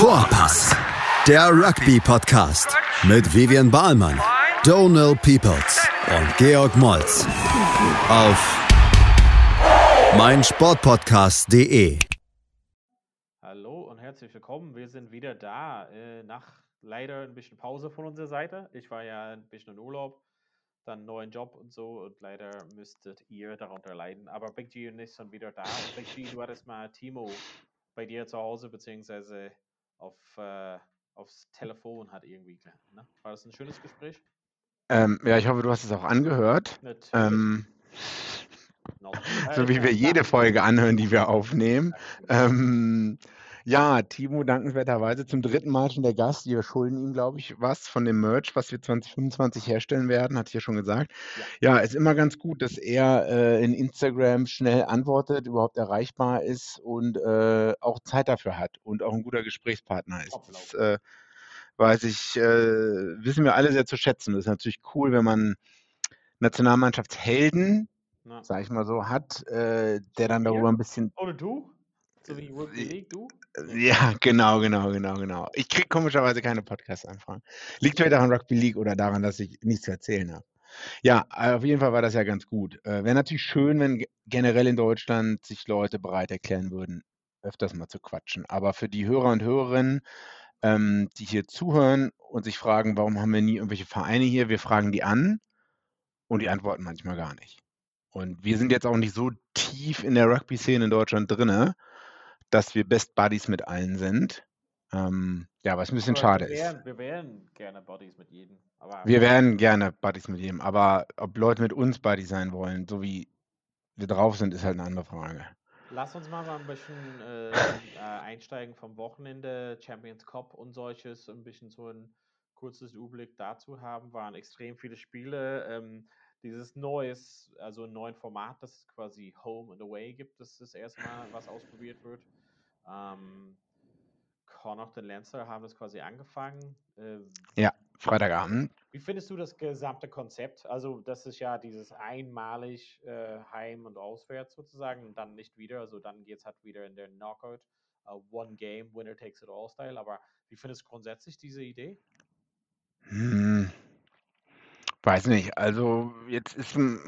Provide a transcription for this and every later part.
Vorpass, der Rugby-Podcast mit Vivian Bahlmann, Donal Peoples und Georg Moltz auf meinsportpodcast.de. Hallo und herzlich willkommen. Wir sind wieder da äh, nach leider ein bisschen Pause von unserer Seite. Ich war ja ein bisschen in Urlaub, dann einen neuen Job und so und leider müsstet ihr darunter leiden. Aber Big G und ich sind wieder da. Und Big G, du hattest mal Timo bei dir zu Hause beziehungsweise auf, äh, aufs Telefon hat irgendwie. Ne? War das ein schönes Gespräch? Ähm, ja, ich hoffe, du hast es auch angehört. Ähm, so wie wir jede Folge anhören, die wir aufnehmen. Ähm, ja, Timo dankenswerterweise zum dritten Mal schon der Gast. Wir schulden ihm, glaube ich, was von dem Merch, was wir 2025 herstellen werden, ich ja schon gesagt. Ja, ist immer ganz gut, dass er äh, in Instagram schnell antwortet, überhaupt erreichbar ist und äh, auch Zeit dafür hat und auch ein guter Gesprächspartner ist. Das äh, weiß ich, äh, wissen wir alle sehr zu schätzen. Das ist natürlich cool, wenn man Nationalmannschaftshelden, sag ich mal so, hat, äh, der dann darüber ein bisschen. Oder du? So wie Rugby League, du? Ja, genau, genau, genau, genau. Ich kriege komischerweise keine Podcast-Anfragen. Liegt vielleicht auch an Rugby League oder daran, dass ich nichts zu erzählen habe. Ja, auf jeden Fall war das ja ganz gut. Äh, Wäre natürlich schön, wenn generell in Deutschland sich Leute bereit erklären würden, öfters mal zu quatschen. Aber für die Hörer und Hörerinnen, ähm, die hier zuhören und sich fragen, warum haben wir nie irgendwelche Vereine hier? Wir fragen die an und die antworten manchmal gar nicht. Und wir sind jetzt auch nicht so tief in der Rugby-Szene in Deutschland drinne, dass wir Best Buddies mit allen sind. Ähm, ja, was ein bisschen Aber schade wir ist. wären, wir wären gerne Buddies mit jedem. Aber Wir wären gerne Buddies mit jedem, aber ob Leute mit uns Buddies sein wollen, so wie wir drauf sind, ist halt eine andere Frage. Lass uns mal so ein bisschen äh, äh, einsteigen vom Wochenende, Champions Cup und solches, ein bisschen so ein kurzes Überblick dazu haben. Waren extrem viele Spiele. Ähm, dieses neues, also ein neuen Format, das es quasi Home and Away gibt, das ist erstmal was ausprobiert wird. Ähm, Connacht und Lancer haben das quasi angefangen. Äh, Ja, Freitagabend. wie findest du das gesamte Konzept? Also, das ist ja dieses einmalig äh, Heim und Auswärts sozusagen und dann nicht wieder. Also, dann geht es halt wieder in der Knockout, uh, One Game, Winner takes it all Style. Aber wie findest du grundsätzlich diese Idee? Hm, weiß nicht. Also jetzt ist ein,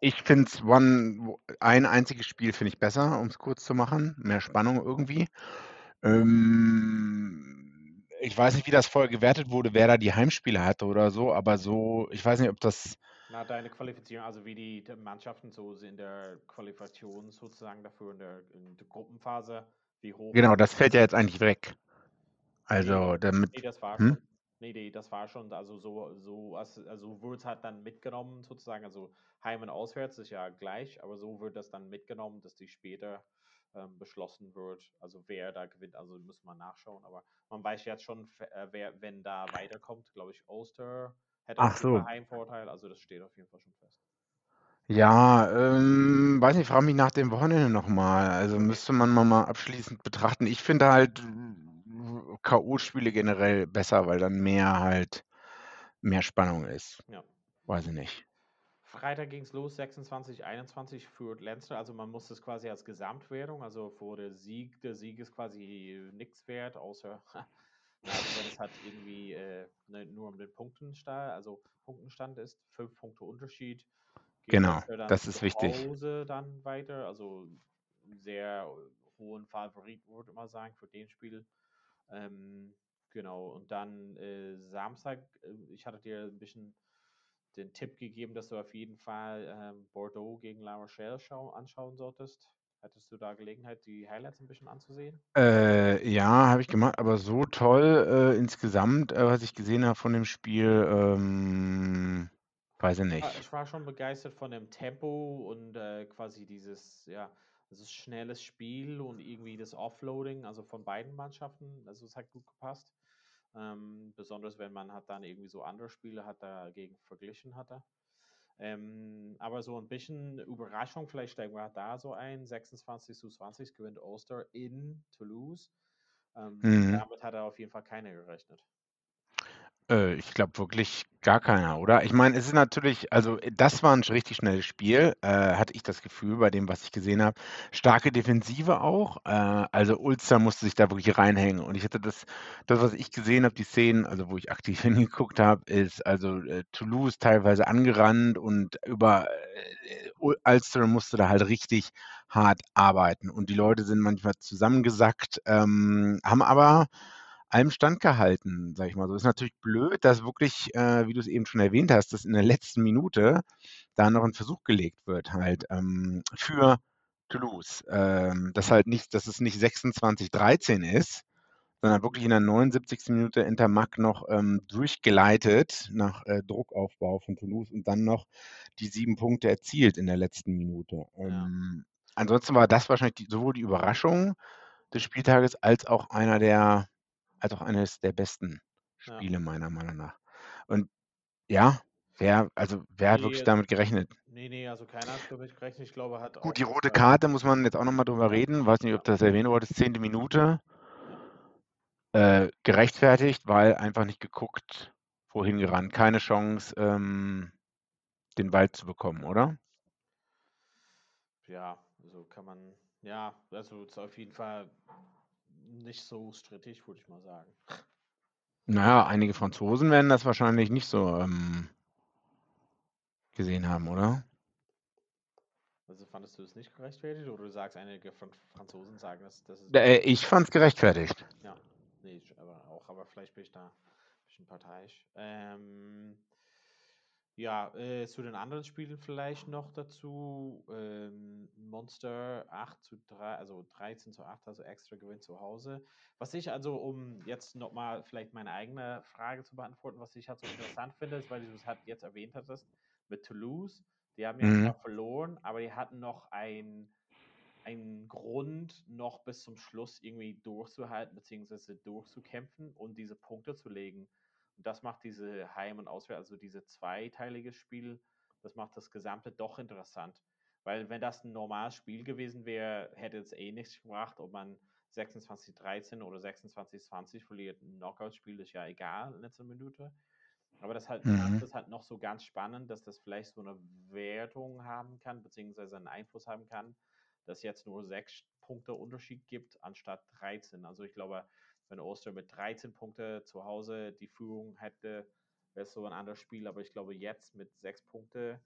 ich finde es one, ein einziges Spiel finde ich besser, um es kurz zu machen. Mehr Spannung irgendwie. Ähm, ich weiß nicht, wie das vorher gewertet wurde, wer da die Heimspiele hatte oder so, aber so, ich weiß nicht, ob das. Na, deine Qualifizierung, also wie die Mannschaften so in der Qualifikation sozusagen dafür in der, in der Gruppenphase, wie hoch. Genau, das fällt ja jetzt eigentlich weg. Also damit. nee, das war Hm? Nee, nee, das war schon, also so, so, also wird es halt dann mitgenommen sozusagen, also Heim und Auswärts ist ja gleich, aber so wird das dann mitgenommen, dass die später ähm, beschlossen wird, also wer da gewinnt, also muss man nachschauen, aber man weiß jetzt schon, äh, wer, wenn da weiterkommt, glaube ich, Ulster hätte Ach so. Heimvorteil, also das steht auf jeden Fall schon fest. Ja, ähm, weiß nicht, frage mich nach dem Wochenende nochmal. Also müsste man mal, mal abschließend betrachten. Ich finde halt K.O.-Spiele generell besser, weil dann mehr halt mehr Spannung ist. Ja. Weiß ich nicht. Freitag ging es los, 26, 21 für Leinster. Also man muss das quasi als Gesamtwertung, also vor der Sieg, der Sieg ist quasi nichts wert, außer also wenn es halt irgendwie äh, ne, nur um den Punktenstand, also Punktenstand ist, fünf Punkte Unterschied. Genau, das ist wichtig. Hause dann weiter, also sehr hohen Favorit, würde mal sagen, für den Spiel. Ähm, genau, und dann äh, Samstag, äh, ich hatte dir ein bisschen den Tipp gegeben, dass du auf jeden Fall ähm, Bordeaux gegen La Rochelle schau anschauen solltest. Hättest du da Gelegenheit, die Highlights ein bisschen anzusehen? Äh, ja, habe ich gemacht, aber so toll äh, insgesamt, äh, was ich gesehen habe von dem Spiel, ähm, weiß ich nicht. Ich war schon begeistert von dem Tempo und äh, quasi dieses, ja, dieses schnelles Spiel und irgendwie das Offloading, also von beiden Mannschaften. Also es hat gut gepasst. Ähm, besonders wenn man hat dann irgendwie so andere Spiele hat dagegen verglichen hatte. Ähm, aber so ein bisschen Überraschung, vielleicht steigen wir da so ein. 26 zu 20 gewinnt Ulster in Toulouse. Ähm, Mhm. damit hat er auf jeden Fall keiner gerechnet. Äh, ich glaube wirklich gar keiner, oder? Ich meine, es ist natürlich also, äh, das war 'n richtig schnelles Spiel, äh, hatte ich das Gefühl bei dem, was ich gesehen habe. Starke Defensive auch. Äh, also, Ulster musste sich da wirklich reinhängen und ich hatte das das, was ich gesehen habe, die Szenen, also, wo ich aktiv hingeguckt habe, ist also, äh, Toulouse teilweise angerannt und über äh, Ulster musste da halt richtig hart arbeiten und die Leute sind manchmal zusammengesackt, ähm, haben aber allem standgehalten, sage ich mal so. Ist natürlich blöd, dass wirklich, äh, wie du es eben schon erwähnt hast, dass in der letzten Minute da noch ein Versuch gelegt wird halt, ähm, für Toulouse. Ähm, dass halt nicht dass es nicht 26:13 ist, sondern wirklich in der 79. Minute Intermac noch, ähm, durchgeleitet nach, äh, Druckaufbau von Toulouse und dann noch die sieben Punkte erzielt in der letzten Minute. Ja. Ähm, ansonsten war das wahrscheinlich die sowohl die Überraschung des Spieltages als auch einer der als auch eines der besten Ja. Spiele meiner Meinung nach. Und ja, wer also, wer hat wirklich damit gerechnet? ne, ne, also keiner hat damit gerechnet. Ich glaube, hat Gut, die rote Ulster Karte muss man jetzt auch noch mal drüber reden. Weiß nicht, ob das erwähnen wolltest, 10. Minute. Äh, gerechtfertigt, weil einfach nicht geguckt, wohin gerannt. Keine Chance, ähm, den Ball zu bekommen, oder? Ja, also kann man ja, also ist auf jeden Fall nicht so strittig, würde ich mal sagen. Na ja, einige Franzosen werden das wahrscheinlich nicht so, ähm gesehen haben, oder? Also, fandest du es nicht gerechtfertigt oder du sagst, einige Fran Franzosen sagen, dass das ist Äh, ich fand's gerechtfertigt. Ja, ne, ich aber auch, aber vielleicht bin ich da 'n bisschen parteiisch. Ähm, ja, äh, zu den anderen Spielen vielleicht noch dazu. Ähm, Munster 8:3, also 13:8, also extra Gewinn zu Hause. Was ich also, um jetzt noch mal vielleicht meine eigene Frage zu beantworten, was ich halt so interessant finde, ist, weil du es halt jetzt erwähnt hattest mit Toulouse. Die haben ja Mhm. verloren, aber die hatten noch ein einen Grund, noch bis zum Schluss irgendwie durchzuhalten beziehungsweise durchzukämpfen und diese Punkte zu legen. Und das macht diese Heim und Auswärts also, diese zweiteilige Spiel, das macht das Gesamte doch interessant. Weil wenn das 'n normales Spiel gewesen wäre, hätte es eh nichts gebracht, ob man 26:13 oder 26:20 verliert. 'N Knockout-Spiel ist ja egal, letzte Minute. Aber das halt macht Mhm. es halt noch so ganz spannend, dass das vielleicht so 'ne Wertung haben kann, beziehungsweise 'n Einfluss haben kann, dass jetzt nur 6 Punkte Unterschied gibt anstatt 13. Also, ich glaube, wenn Ulster mit 13 Punkte zu Hause die Führung hätte, wäre es so 'n anderes Spiel. Aber ich glaube, jetzt mit 6 Punkte,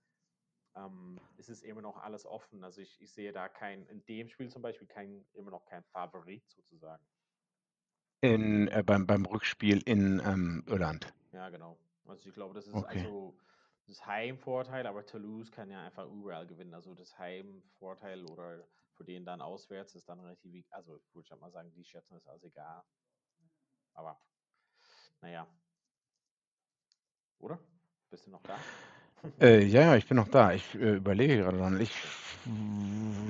ähm, ist es immer noch alles offen. Also, ich ich sehe da kein in dem Spiel zum Beispiel kein immer noch kein Favorit sozusagen. In äh, beim beim Rückspiel in, ähm, Irland. Ja, genau. Also, ich glaube, das ist Okay. also das Heimvorteil, aber Toulouse kann ja einfach überall gewinnen. Also, das Heimvorteil oder für den dann auswärts ist dann relativ also, würde ich halt mal sagen, die schätzen das als egal. Aber na ja. Oder? Bist du noch da? Äh, ja, ja, ich bin noch da. Ich, äh, überlege gerade dran. Ich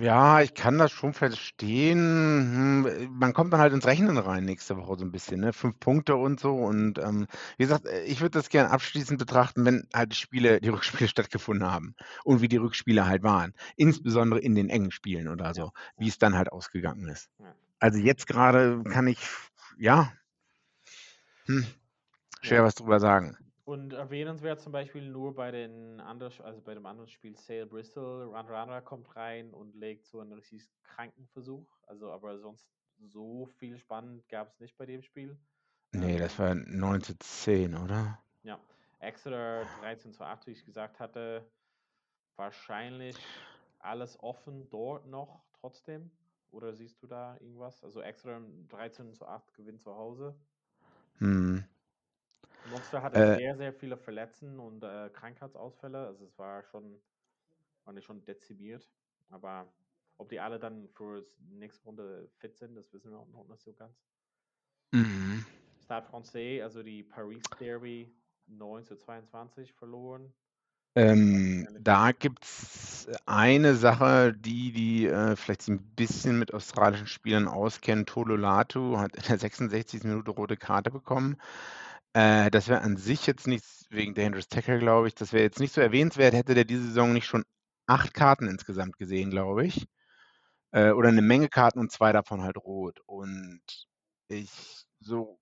ja, ich kann das schon verstehen. Hm, äh, man kommt dann halt ins Rechnen rein nächste Woche so 'n bisschen, ne? 5 Punkte und so und, ähm, wie gesagt, äh, ich würde das gern abschließend betrachten, wenn halt die Spiele die Rückspiele stattgefunden haben und wie die Rückspiele halt waren, insbesondere in den engen Spielen oder so, ja. wie's dann halt ausgegangen ist. Also, jetzt grade kann ich ja hm, schwer Ja. was drüber sagen. Und erwähnenswert zum Beispiel nur bei den anders also, bei dem anderen Spiel Sale Bristol, Radradra kommt rein und legt so 'n richtig kranken Versuch. Also, aber sonst so viel spannend gab's nicht bei dem Spiel. Ne, das Ähm war 9:10, oder? Ja, Exeter 13:8, wie ich gesagt hatte. Wahrscheinlich alles offen dort noch trotzdem? Oder siehst du da irgendwas? Also, Exeter 13:8 Gewinn zu Hause. Mhm. Munster hatte Äh sehr, sehr viele Verletzten und, äh, Krankheitsausfälle. Also, es war schon waren die schon dezimiert. Aber ob die alle dann fürs nächste Runde fit sind, das wissen wir auch noch nicht so ganz. Mhm. Stade Francais, also die Paris Derby 9:22 verloren. Ähm, da gibt's eine Sache, die die, äh, vielleicht sich 'n bisschen mit australischen Spielern auskennen. Tolu Latu hat in der 66. Minute rote Karte bekommen. Äh, das wäre an sich jetzt nichts wegen Dangerous Tackle, glaube ich. Das wäre jetzt nicht so erwähnenswert, hätte der diese Saison nicht schon 8 Karten insgesamt gesehen, glaube ich. Äh, oder 'ne Menge Karten und 2 davon halt rot. Und ich so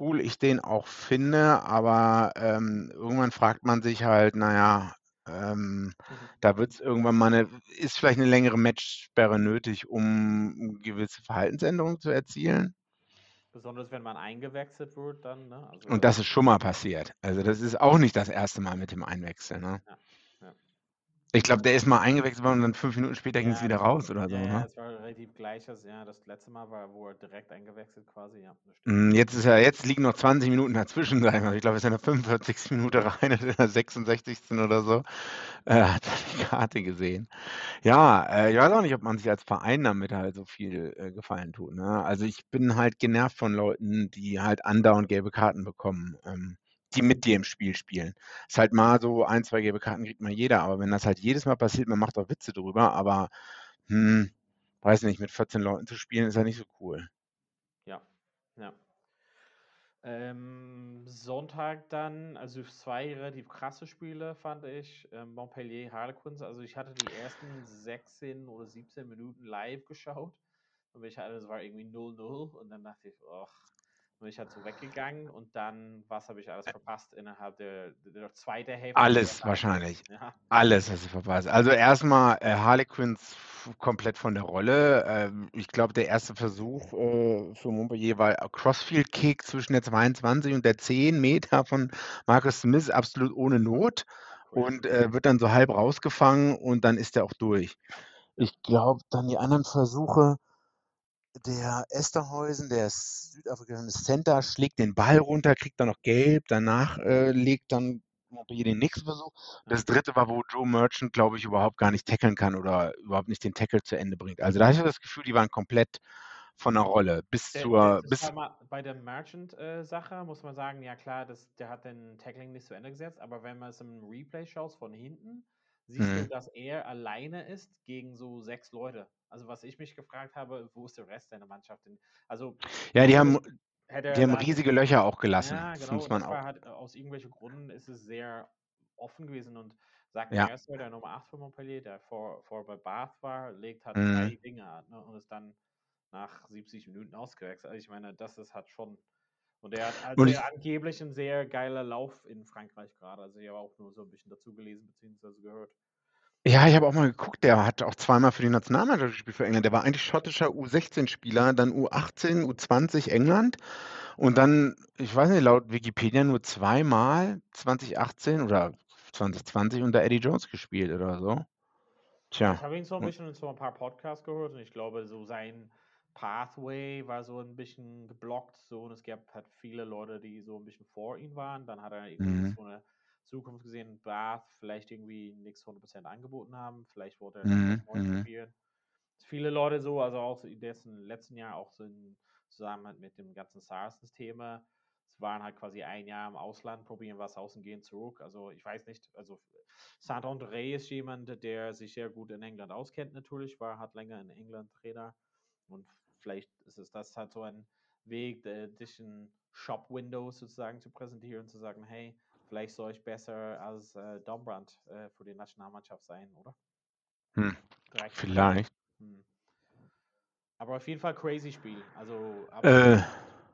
cool ich den auch finde, aber ähm, irgendwann fragt man sich halt, naja, ähm, Mhm. da wird es irgendwann mal eine, ist vielleicht eine längere Matchsperre nötig, um gewisse Verhaltensänderungen zu erzielen. Besonders wenn man eingewechselt wird, dann, ne? Also Und das ist schon mal passiert. Also das ist auch nicht das erste Mal mit dem Einwechseln. Ne? Ja. Ich glaube, der ist mal eingewechselt worden und dann fünf Minuten später ging es Ja, wieder raus oder so. ja, Ne? Relativ gleich. als- Ja, das letzte Mal war, wo er direkt eingewechselt quasi. Ja. Mm, Jetzt ist er, jetzt liegen noch 20 Minuten dazwischen, sagen wir. Ich glaube, es ist in der 45. Minute rein in der 66. oder so. Äh, hat er die Karte gesehen. Ja, äh, ich weiß auch nicht, ob man sich als Verein damit halt so viel äh, Gefallen tut. Ne? Also ich bin halt genervt von Leuten, die halt andauernd gelbe Karten bekommen, ähm, die mit dir im Spiel spielen. Ist halt mal so, ein, zwei gelbe Karten kriegt mal jeder, aber wenn das halt jedes Mal passiert, man macht auch Witze drüber, aber hm, weiß nicht, mit 14 Leuten zu spielen, ist ja nicht so cool. Ja, ja. Ähm, Sonntag dann, also zwei relativ krasse Spiele fand ich. Ähm, Montpellier, Harlequins. Also ich hatte die ersten 16 oder 17 Minuten live geschaut. Und ich hatte, es war irgendwie 0-0 und dann dachte ich, ach, bin ich halt so weggegangen und dann, was habe ich alles verpasst innerhalb der, der zweiten Hälfte? Alles wahrscheinlich. Ja, Alles hast du verpasst. Also erstmal äh, Harlequins komplett von der Rolle. Ähm, ich glaube, der erste Versuch äh, für Montpellier war ein Crossfield-Kick zwischen der 22 und der 10 Meter von Marcus Smith, absolut ohne Not. Und äh, wird dann so halb rausgefangen und dann ist er auch durch. Ich glaube, dann die anderen Versuche, der Esterhäusen, der südafrikanische Center, schlägt den Ball runter, kriegt dann noch gelb, danach äh, legt dann Montpellier den nächsten Versuch. Das dritte war, wo Joe Merchant, glaube ich, überhaupt gar nicht tackeln kann oder überhaupt nicht den Tackle zu Ende bringt. Also da habe ich das Gefühl, die waren komplett von der Rolle bis Der, zur, der, das bis, bei der Merchant-Sache, muss man sagen, ja klar, das, der hat den Tackling nicht zu Ende gesetzt, aber wenn man es im Replay schaut von hinten, siehst du, Mhm. dass er alleine ist gegen so sechs Leute. Also was ich mich gefragt habe, wo ist der Rest seiner Mannschaft denn? Also ja, die haben, die haben riesige Löcher auch gelassen. ja, Das genau, muss man das auch. halt, äh, aus irgendwelchen Gründen ist es sehr offen gewesen und Zach Ja. Mercer, der Nummer 8 von Montpellier, der vor, vor bei Bath war, legt halt Mhm. drei Dinge ne, und ist dann nach 70 Minuten ausgewechselt. Also ich meine, das ist halt schon. Und er hat also Und ich, angeblich ein sehr geiler Lauf in Frankreich gerade. Also ich habe auch nur so ein bisschen dazu gelesen bzw. gehört. Ja, ich habe auch mal geguckt, der hat auch zweimal für die Nationalmannschaft gespielt für England. Der war eigentlich schottischer U16-Spieler, dann U18, U20 England und dann, ich weiß nicht, laut Wikipedia nur zweimal 2018 oder 2020 unter Eddie Jones gespielt oder so. Ja, Tja, ich habe ihn so ein bisschen in so ein paar Podcasts gehört und ich glaube, so sein Pathway war so ein bisschen geblockt. So, und es gab halt viele Leute, die so ein bisschen vor ihm waren. Dann hat er irgendwie Mhm. so eine Zukunft gesehen, Bath vielleicht irgendwie nichts 100% angeboten haben. Vielleicht wollte er Mhm, Neues mhm. probieren. Viele Leute so, also auch in dessen letzten Jahr auch so in Zusammenhang mit dem ganzen SARS-Thema. Es waren halt quasi ein Jahr im Ausland, probieren was aus und gehen zurück. Also ich weiß nicht, also Saint-André ist jemand, der sich sehr gut in England auskennt natürlich, war, hat länger in England Trainer und vielleicht ist es das halt so ein Weg, dich in Shop-Windows sozusagen zu präsentieren, zu sagen, hey, vielleicht soll ich besser als äh, Dombrand äh, für die Nationalmannschaft sein, oder? Hm, vielleicht. Hm. Aber auf jeden Fall crazy Spiel. Also Äh,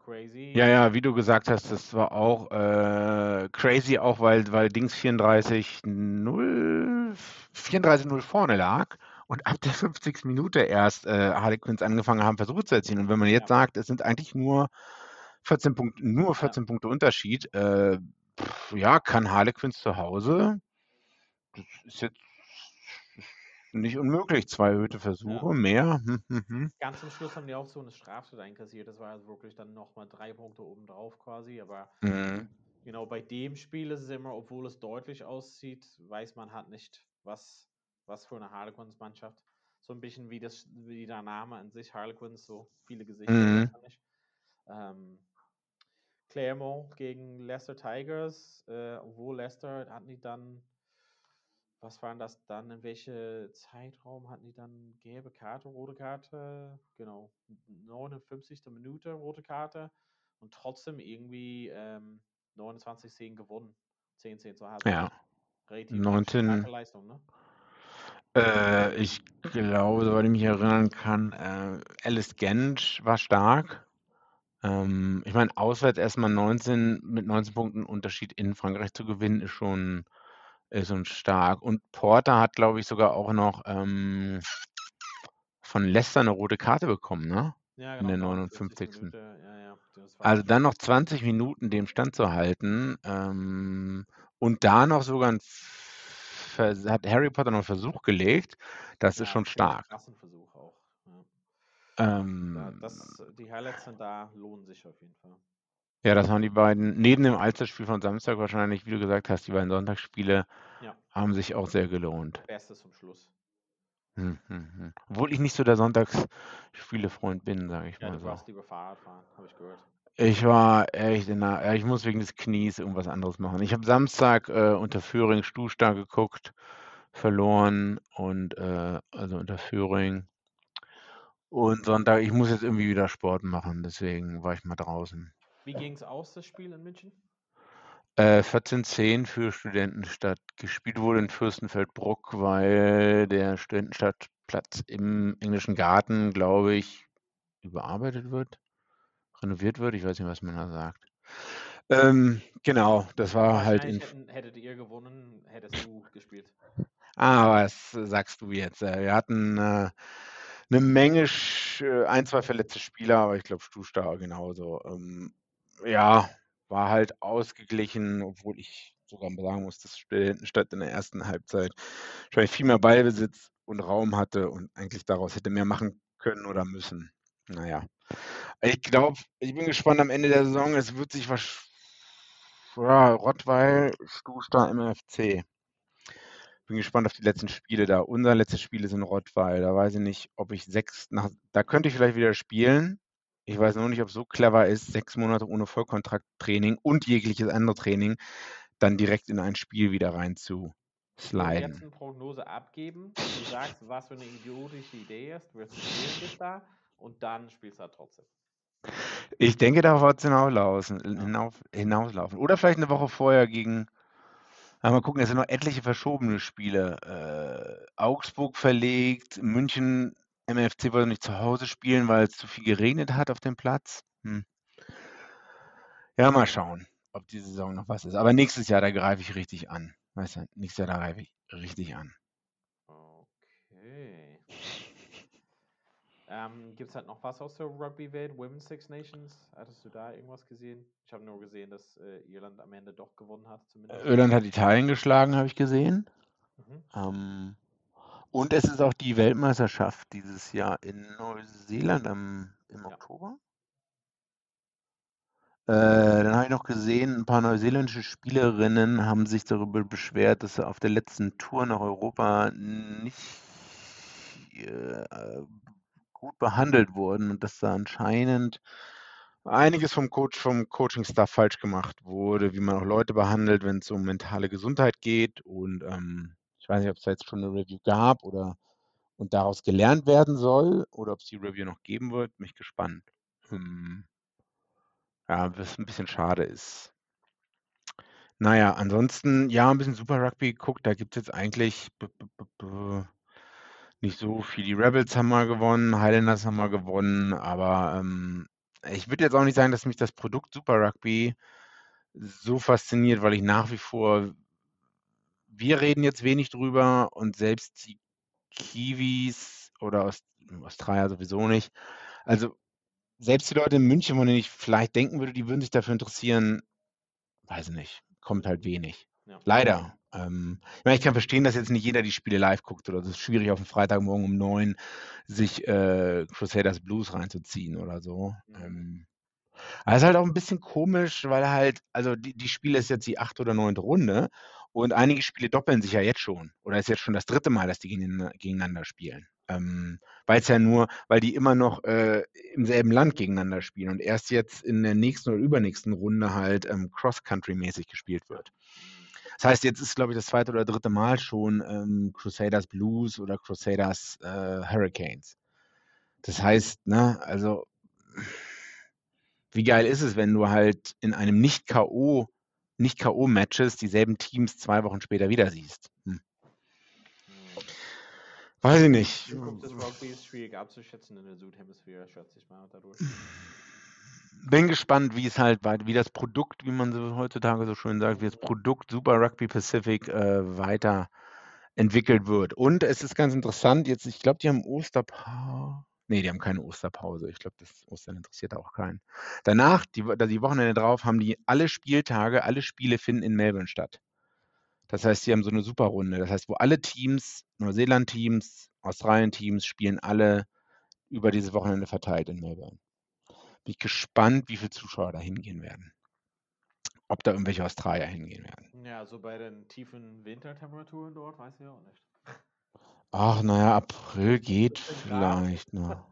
crazy. ja, ja, wie du gesagt hast, das war auch äh, crazy, auch weil, weil Dings 34-0 34-0 vorne lag und ab der 50. Minute erst äh, Harlequins angefangen haben, Versuche zu erzielen. Und wenn man jetzt Ja. sagt, es sind eigentlich nur 14 Punkte, nur Ja. 14 Punkte Unterschied, äh, pff, ja, kann Harlequins zu Hause, das ist jetzt nicht unmöglich, zwei erhöhte Versuche, mehr. Hm, hm, hm. Ganz zum Schluss haben die auch so eine Straftat einkassiert. Das war also wirklich dann nochmal drei Punkte obendrauf quasi. Aber Mhm. genau bei dem Spiel ist es immer, obwohl es deutlich aussieht, weiß man halt nicht, was, was für eine Harlequins-Mannschaft. So ein bisschen wie, das, wie der Name an sich, Harlequins, so viele Gesichter. Mhm. Ähm, Clermont gegen Leicester Tigers, äh, obwohl Leicester hatten die dann, was waren das dann, in welche Zeitraum hatten die dann gelbe Karte, rote Karte, genau, 59. Minute rote Karte und trotzdem irgendwie ähm, 29 10 gewonnen, 10 10 zur Halbzeit. Ja, Relativ 19. starke Leistung, ne? Äh, ich glaube, soweit ich mich erinnern kann, äh, Alice Gensch war stark. Ähm, ich meine, auswärts erstmal 19 mit 19 Punkten Unterschied in Frankreich zu gewinnen, ist schon, ist schon stark. Und Porter hat, glaube ich, sogar auch noch ähm, von Leicester eine rote Karte bekommen, ne? Ja, In genau, der 59. 59. Minute. Ja, ja. Also dann noch 20 Minuten dem Stand zu halten ähm, und da noch sogar ein hat Harry Potter noch einen Versuch gelegt. Das ja, ist schon stark. krassen Versuch auch. Ja. Ähm, das, die Highlights sind da, lohnen sich auf jeden Fall. ja, das waren die beiden, neben dem Alsterspiel von Samstag wahrscheinlich, wie du gesagt hast, die beiden Sonntagsspiele Ja, haben sich auch sehr gelohnt. Bestes zum Schluss. Hm, hm, hm. Obwohl ich nicht so der Sonntagsspielefreund bin, sage ich Ja, mal du so. warst lieber Fahrradfahren, habe ich gehört. Ich war echt in der, ich muss wegen des Knies irgendwas anderes machen. Ich habe Samstag äh, unter Föhring Stuhlstar geguckt, verloren und äh, also unter Föhring. Und Sonntag, ich muss jetzt irgendwie wieder Sport machen, deswegen war ich mal draußen. Wie ging es aus, das Spiel in München? Äh, 14-10 für Studentenstadt. Gespielt wurde in Fürstenfeldbruck, weil der Studentenstadtplatz im englischen Garten, glaube ich, überarbeitet wird, renoviert wird. Ich weiß nicht, was man da sagt. Ähm, genau, das war halt in. Hätten, hättet ihr gewonnen, hättest du gespielt. Ah, was sagst du jetzt? Äh, Wir hatten äh, eine Menge, äh, ein, zwei verletzte Spieler, aber ich glaube, Stusta genauso. Ähm, ja, war halt ausgeglichen, obwohl ich sogar sagen muss, dass Studentenstadt in der ersten Halbzeit wahrscheinlich viel mehr Ballbesitz und Raum hatte und eigentlich daraus hätte mehr machen können oder müssen. Naja, ich glaube, ich bin gespannt am Ende der Saison. Es wird sich was. Ja, Rottweil, Stusta, MFC. Bin gespannt auf die letzten Spiele da. Unser letztes Spiel ist in Rottweil. Da weiß ich nicht, ob ich sechs nach. Da könnte ich vielleicht wieder spielen. Ich weiß nur nicht, ob es so clever ist, sechs Monate ohne Vollkontrakttraining und jegliches andere Training dann direkt in ein Spiel wieder rein zu Ich würde jetzt sliden. eine Prognose abgeben. Du sagst, was für eine idiotische Idee ist, wirst du spielen bis da und dann spielst du halt trotzdem. Ich denke, darauf wird es hinauslaufen, hinauf, hinauslaufen. Oder vielleicht eine Woche vorher gegen. Mal gucken, es sind noch etliche verschobene Spiele. Äh, Augsburg verlegt, München, MFC wollte nicht zu Hause spielen, weil es zu viel geregnet hat auf dem Platz. Hm. Ja, mal schauen, ob die Saison noch was ist. Aber nächstes Jahr, da greife ich richtig an. Weißt du, nächstes Jahr, da greife ich richtig an. Okay. Ähm, Gibt es halt noch was aus der Rugby-Welt? Women's Six Nations? Hattest du da irgendwas gesehen? Ich habe nur gesehen, dass äh, Irland am Ende doch gewonnen hat, zumindest. Irland hat Italien geschlagen, habe ich gesehen. Mhm. Ähm, und es ist auch die Weltmeisterschaft dieses Jahr in Neuseeland am, im Ja. Oktober. Äh, dann habe ich noch gesehen, ein paar neuseeländische Spielerinnen haben sich darüber beschwert, dass sie auf der letzten Tour nach Europa nicht äh, gut behandelt wurden und dass da anscheinend einiges vom Coach, vom Coaching-Staff falsch gemacht wurde, wie man auch Leute behandelt, wenn es um mentale Gesundheit geht. Und ähm, ich weiß nicht, ob es da jetzt schon eine Review gab oder und daraus gelernt werden soll oder ob es die Review noch geben wird. Mich gespannt. Hm. Ja, was ein bisschen schade ist. Naja, ansonsten, ja, ein bisschen Super Rugby geguckt. Da gibt es jetzt eigentlich nicht so viel. Die Rebels haben mal gewonnen, Highlanders haben mal gewonnen, aber ähm, ich würde jetzt auch nicht sagen, dass mich das Produkt Super Rugby so fasziniert, weil ich nach wie vor, wir reden jetzt wenig drüber und selbst die Kiwis oder Aust Australier sowieso nicht. Also selbst die Leute in München, von denen ich vielleicht denken würde, die würden sich dafür interessieren, weiß ich nicht, kommt halt wenig. Ja. Leider. Ähm, ich, meine, ich kann verstehen, dass jetzt nicht jeder die Spiele live guckt oder es ist schwierig auf dem Freitagmorgen um neun sich äh, Crusaders Blues reinzuziehen oder so. Mhm. Ähm, aber es ist halt auch ein bisschen komisch, weil halt, also die, die Spiele ist jetzt die achte oder neunte Runde und einige Spiele doppeln sich ja jetzt schon. Oder ist jetzt schon das dritte Mal, dass die gegeneinander, gegeneinander spielen. Ähm, weil es ja nur, weil die immer noch äh, im selben Land gegeneinander spielen und erst jetzt in der nächsten oder übernächsten Runde halt ähm, Cross-Country-mäßig gespielt wird. Das heißt, jetzt ist, glaube ich, das zweite oder dritte Mal schon ähm, Crusaders Blues oder Crusaders äh, Hurricanes. Das heißt, ne, also wie geil ist es, wenn du halt in einem Nicht-K.O. Nicht-K.O.-Matches dieselben Teams zwei Wochen später wieder siehst? Hm. Mhm. Weiß ich nicht. Des Rugby ist schwierig abzuschätzen in der Südhemisphäre, schätze ich mal dadurch. Bin gespannt, wie es halt weit, wie das Produkt, wie man so heutzutage so schön sagt, wie das Produkt Super Rugby Pacific äh, weiter entwickelt wird. Und es ist ganz interessant, jetzt, ich glaube, die haben Osterpause. Nee, die haben keine Osterpause. Ich glaube, das Ostern interessiert auch keinen. Danach, die, die Wochenende drauf, haben die alle Spieltage, alle Spiele finden in Melbourne statt. Das heißt, sie haben so eine Superrunde. Das heißt, wo alle Teams, Neuseeland-Teams, Australien-Teams spielen alle über dieses Wochenende verteilt in Melbourne. Bin ich gespannt, wie viele Zuschauer da hingehen werden. Ob da irgendwelche Australier hingehen werden. Ja, so bei den tiefen Wintertemperaturen dort weiß ich auch nicht. Ach, naja, April geht vielleicht noch.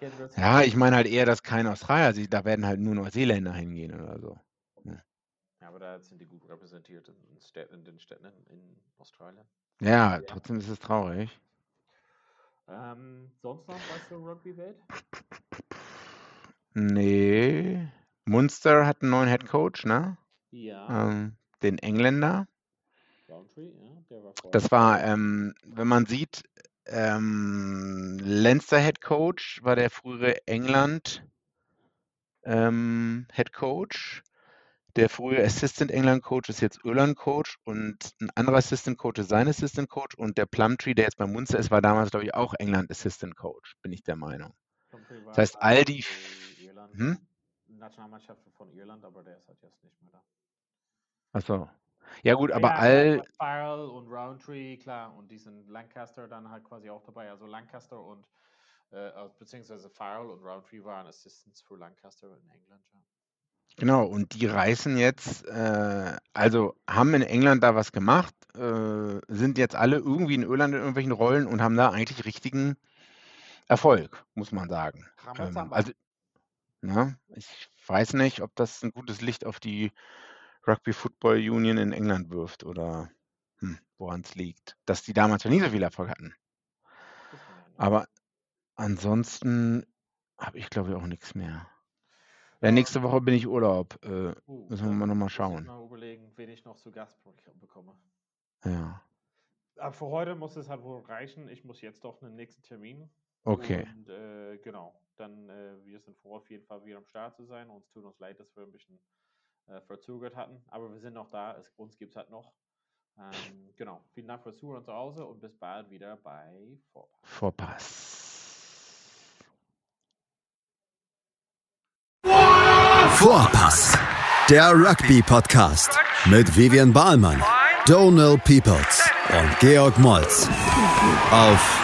ja, ich meine halt eher, dass kein Australier, also da werden halt nur Neuseeländer hingehen oder so. Ja, ja aber da sind die gut repräsentiert in, Städten, in den Städten in Australien. Ja, ja, trotzdem ist es traurig. Ähm, sonst noch was zur Rugby-Welt? Nee. Munster hat einen neuen Head Coach, ne? Ja. Ähm, den Engländer. Roundtree, ja, der war Das war, ähm, wenn man sieht, ähm, Leinster Head Coach war der frühere England ähm, Head Coach. Der frühere Assistant England Coach ist jetzt Irland Coach und ein anderer Assistant Coach ist sein Assistant Coach und der Plumtree, der jetzt bei Munster ist, war damals, glaube ich, auch England Assistant Coach, bin ich der Meinung. Das heißt, all die. Hm? Nationalmannschaft von Irland, aber der ist halt jetzt nicht mehr da. Achso. Ja, gut, aber ja, all. Farrell und Roundtree, klar, und die sind Lancaster dann halt quasi auch dabei. Also Lancaster und äh, beziehungsweise Farrell und Roundtree waren Assistants für Lancaster in England, ja. Genau, und die reißen jetzt, äh, also haben in England da was gemacht, äh, sind jetzt alle irgendwie in Irland in irgendwelchen Rollen und haben da eigentlich richtigen Erfolg, muss man sagen. Ähm, also, ja, ich weiß nicht, ob das ein gutes Licht auf die Rugby Football Union in England wirft oder hm, woran es liegt, dass die damals ja nie so viel Erfolg hatten. Aber ansonsten habe ich, glaube ich, auch nichts mehr. Ja, nächste Woche bin ich Urlaub. Äh, Uh, müssen wir mal nochmal schauen. Mal überlegen, wen ich noch zu Gast bekomme. Ja, Aber für heute muss es halt wohl reichen. Ich muss jetzt doch einen nächsten Termin. okay. Und äh, genau, dann äh, wir sind froh, auf jeden Fall wieder am Start zu sein. Uns tut uns leid, dass wir ein bisschen äh, verzögert hatten, aber wir sind noch da. Es, uns gibt es halt noch. Ähm, genau, vielen Dank fürs Zuhören zu Hause und bis bald wieder bei Vorpass. Vorpass. Vorpass, der Rugby-Podcast mit Vivian Bahlmann, Donal Peoples und Georg Moltz auf